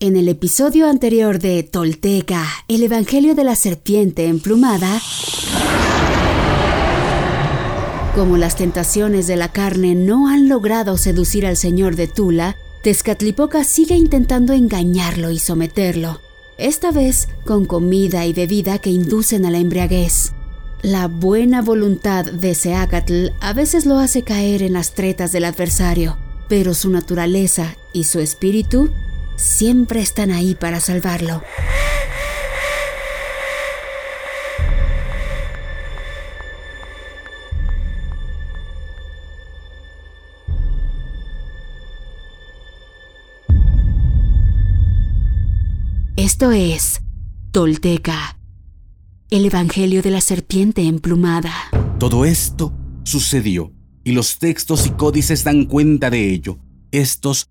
En el episodio anterior de Tolteca, el Evangelio de la Serpiente Emplumada, como las tentaciones de la carne no han logrado seducir al señor de Tula, Tezcatlipoca sigue intentando engañarlo y someterlo, esta vez con comida y bebida que inducen a la embriaguez. La buena voluntad de Seacatl a veces lo hace caer en las tretas del adversario, pero su naturaleza y su espíritu siempre están ahí para salvarlo. Esto es Tolteca, el Evangelio de la Serpiente Emplumada. Todo esto sucedió y los textos y códices dan cuenta de ello. Estos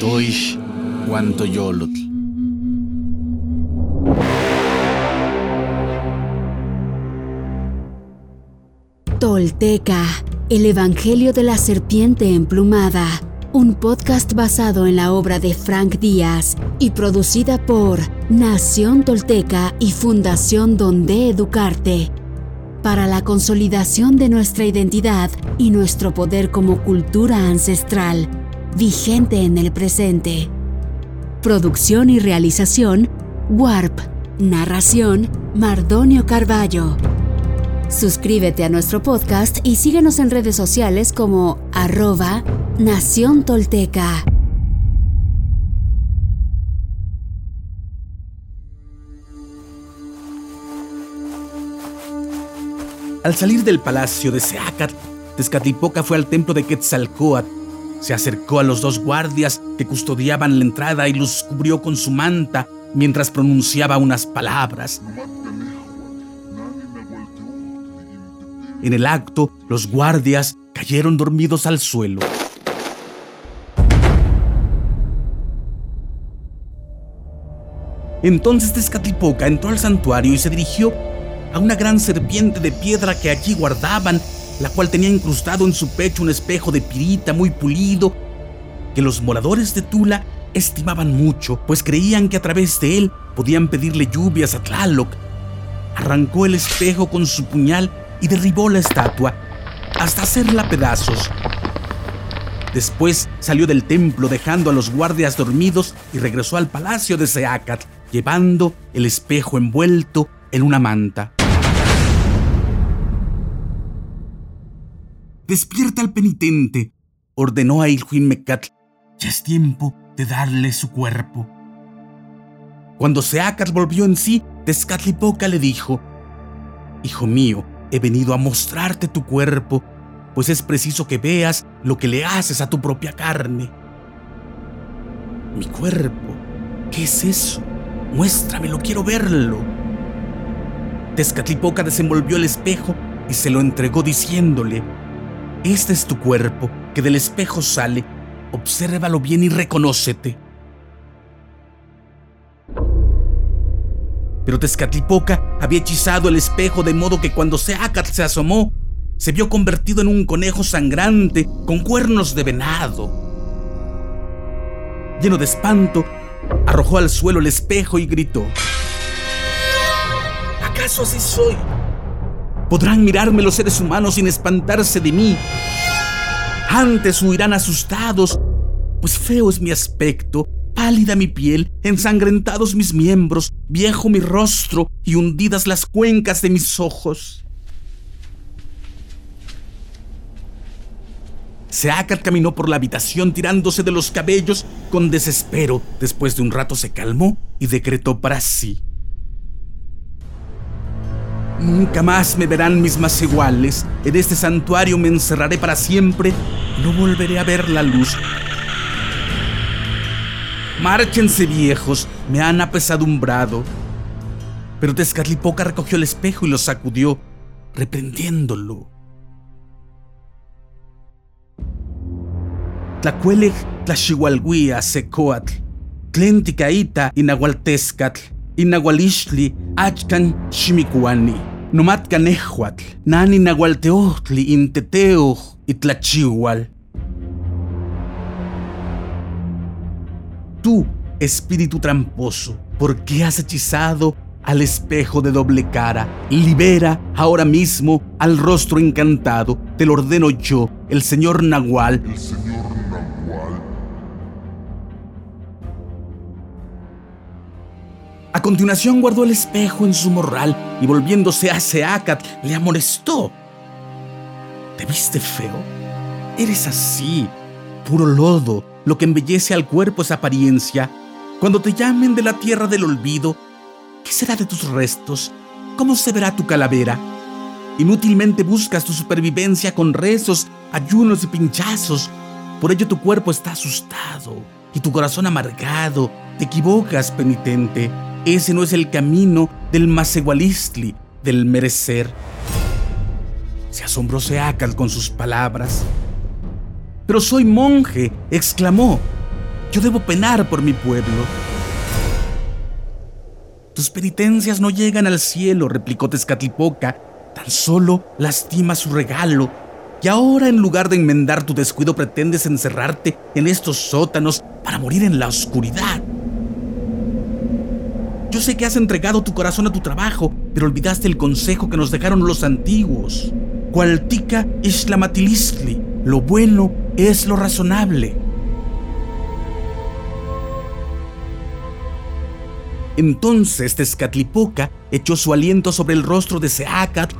Toish. Tolteca, el Evangelio de la Serpiente Emplumada, un podcast basado en la obra de Frank Díaz y producida por Nación Tolteca y Fundación Donde Educarte, para la consolidación de nuestra identidad y nuestro poder como cultura ancestral, vigente en el presente. Producción y realización, Warp. Narración, Mardonio Carballo. Suscríbete a nuestro podcast y síguenos en redes sociales como arroba Nación Tolteca. Al salir del palacio de Seacat, Tezcatlipoca fue al templo de Quetzalcoatl. Se acercó a los dos guardias que custodiaban la entrada y los cubrió con su manta mientras pronunciaba unas palabras. En el acto, los guardias cayeron dormidos al suelo. Entonces Tezcatlipoca entró al santuario y se dirigió a una gran serpiente de piedra que allí guardaban, la cual tenía incrustado en su pecho un espejo de pirita muy pulido, que los moradores de Tula estimaban mucho, pues creían que a través de él podían pedirle lluvias a Tlaloc. Arrancó el espejo con su puñal y derribó la estatua hasta hacerla pedazos. Después salió del templo dejando a los guardias dormidos y regresó al palacio de Seacat, llevando el espejo envuelto en una manta. Despierta al penitente, ordenó a Ilhuin Mecatl. Ya es tiempo de darle su cuerpo. Cuando Seacat volvió en sí, Tezcatlipoca le dijo: Hijo mío, he venido a mostrarte tu cuerpo, pues es preciso que veas lo que le haces a tu propia carne. Mi cuerpo, ¿qué es eso? Muéstramelo, quiero verlo. Tezcatlipoca desenvolvió el espejo y se lo entregó diciéndole, Este es tu cuerpo, que del espejo sale, obsérvalo bien y reconócete. Pero Tezcatlipoca había hechizado el espejo de modo que cuando Seacat se asomó, se vio convertido en un conejo sangrante con cuernos de venado. Lleno de espanto, arrojó al suelo el espejo y gritó. ¿Acaso así soy? ¿Podrán mirarme los seres humanos sin espantarse de mí? Antes huirán asustados, pues feo es mi aspecto pálida mi piel, ensangrentados mis miembros, viejo mi rostro y hundidas las cuencas de mis ojos. Seacat caminó por la habitación tirándose de los cabellos con desespero. Después de un rato se calmó y decretó para sí. Nunca más me verán mis más iguales. En este santuario me encerraré para siempre. No volveré a ver la luz. Márchense viejos, me han apesadumbrado. Pero Tezcatlipoca recogió el espejo y lo sacudió, reprendiéndolo. Tlacuelej tlaxihualguia secoatl, tlenticaita inahualtezcatl, inahualixtli achkan ximicuani, nomatkan ehuatl, nani nahualteohtli inteteuj itlachihual. Tú, espíritu tramposo, ¿por qué has hechizado al espejo de doble cara. Libera ahora mismo al rostro encantado. Te lo ordeno yo, el señor Nahual. Continuación guardó el espejo en su morral y volviéndose a Seacat le amonestó. ¿Te viste feo? Eres así, puro lodo. Lo que embellece al cuerpo es apariencia. Cuando te llamen de la tierra del olvido, ¿Qué será de tus restos? ¿Cómo se verá tu calavera? Inútilmente buscas tu supervivencia con rezos, ayunos y pinchazos. Por ello tu cuerpo está asustado y tu corazón amargado. Te equivocas, penitente. Ese no es el camino del masegualistli, del merecer. Se asombró Seacal con sus palabras. Pero soy monje, exclamó. Yo debo penar por mi pueblo. Tus penitencias no llegan al cielo, replicó Tezcatlipoca. Tan solo lastima su regalo. Y ahora, en lugar de enmendar tu descuido, pretendes encerrarte en estos sótanos para morir en la oscuridad. Sé que has entregado tu corazón a tu trabajo, pero olvidaste el consejo que nos dejaron los antiguos. Cualtica islamatilistli, lo bueno es lo razonable. Entonces Tezcatlipoca echó su aliento sobre el rostro de Seacat,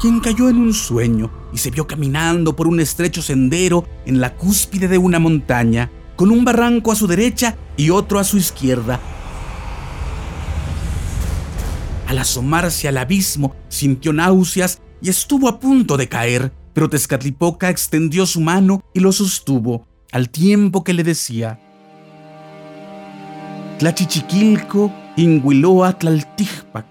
quien cayó en un sueño y se vio caminando por un estrecho sendero en la cúspide de una montaña, con un barranco a su derecha y otro a su izquierda. Al asomarse al abismo, sintió náuseas y estuvo a punto de caer, pero Tezcatlipoca extendió su mano y lo sostuvo, al tiempo que le decía, Tlachichiquilco, Inguiloa, Tlaltijpac,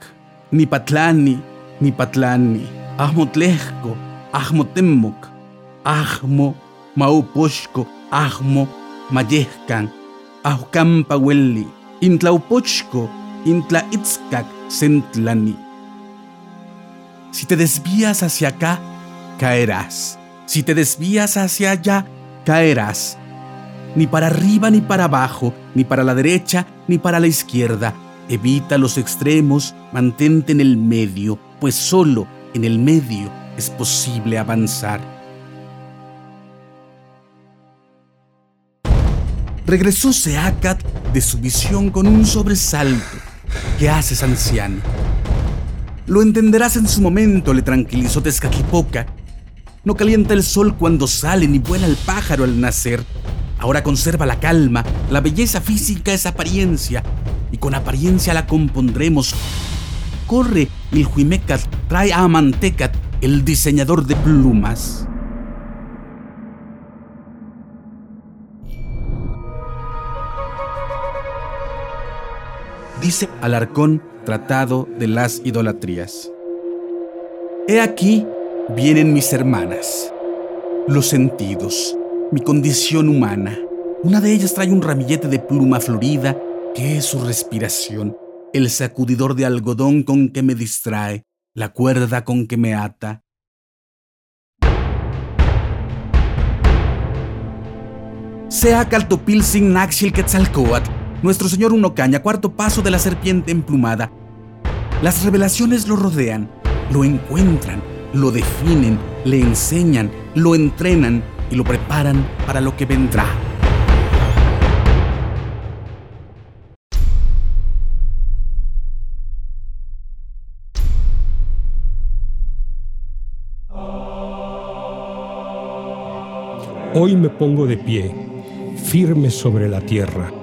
Nipatlani, Nipatlani, Ahmotlejco, Ahmotemoc, Ahmo, Maupochco, Ahmo, Mayehcan, Ahcampa Welli, Intlaupochco, Intlaitzcac, Sentlani. Si te desvías hacia acá, caerás. Si te desvías hacia allá, caerás ni para arriba ni para abajo, ni para la derecha ni para la izquierda. Evita los extremos, mantente en el medio, pues solo en el medio es posible avanzar. Regresó Seacat de su visión con un sobresalto. ¿Qué haces, anciano? Lo entenderás en su momento, le tranquilizó Tezcatlipoca. No calienta el sol cuando sale ni vuela el pájaro al nacer. Ahora conserva la calma, la belleza física es apariencia, y con apariencia la compondremos. Corre, Ilhuimecat, trae a Amantecat, el diseñador de plumas. Dice Alarcón, Tratado de las Idolatrías. He aquí vienen mis hermanas, los sentidos mi condición humana. Una de ellas trae un ramillete de pluma florida, que es su respiración, el sacudidor de algodón con que me distrae, la cuerda con que me ata. Sea Caltopil sin Naxil Quetzalcoatl, nuestro señor Unocaña, cuarto paso de la serpiente emplumada. Las revelaciones lo rodean, lo encuentran, lo definen, le enseñan, lo entrenan, y lo preparan para lo que vendrá. Hoy me pongo de pie, firme sobre la tierra.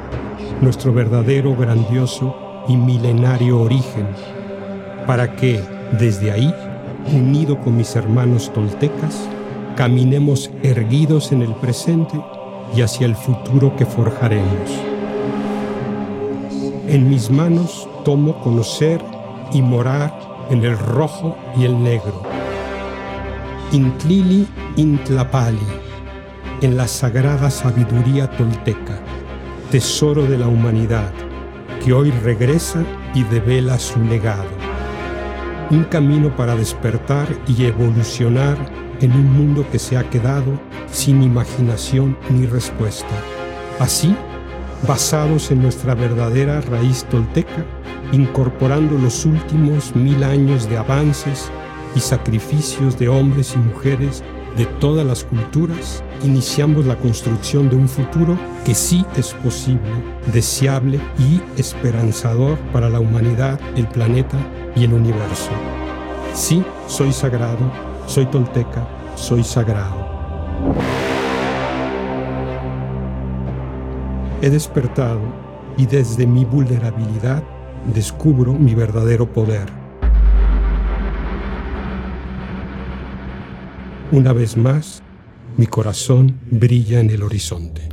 nuestro verdadero, grandioso y milenario origen, para que, desde ahí, unido con mis hermanos toltecas, caminemos erguidos en el presente y hacia el futuro que forjaremos. En mis manos tomo conocer y morar en el rojo y el negro. Intlili Intlapali en la sagrada sabiduría tolteca, tesoro de la humanidad, que hoy regresa y devela su legado. Un camino para despertar y evolucionar en un mundo que se ha quedado sin imaginación ni respuesta. Así, basados en nuestra verdadera raíz tolteca, incorporando los últimos mil años de avances y sacrificios de hombres y mujeres de todas las culturas, iniciamos la construcción de un futuro que sí es posible, deseable y esperanzador para la humanidad, el planeta y el universo. Sí, soy sagrado, soy tolteca, soy sagrado. He despertado y desde mi vulnerabilidad descubro mi verdadero poder Una vez más, mi corazón brilla en el horizonte.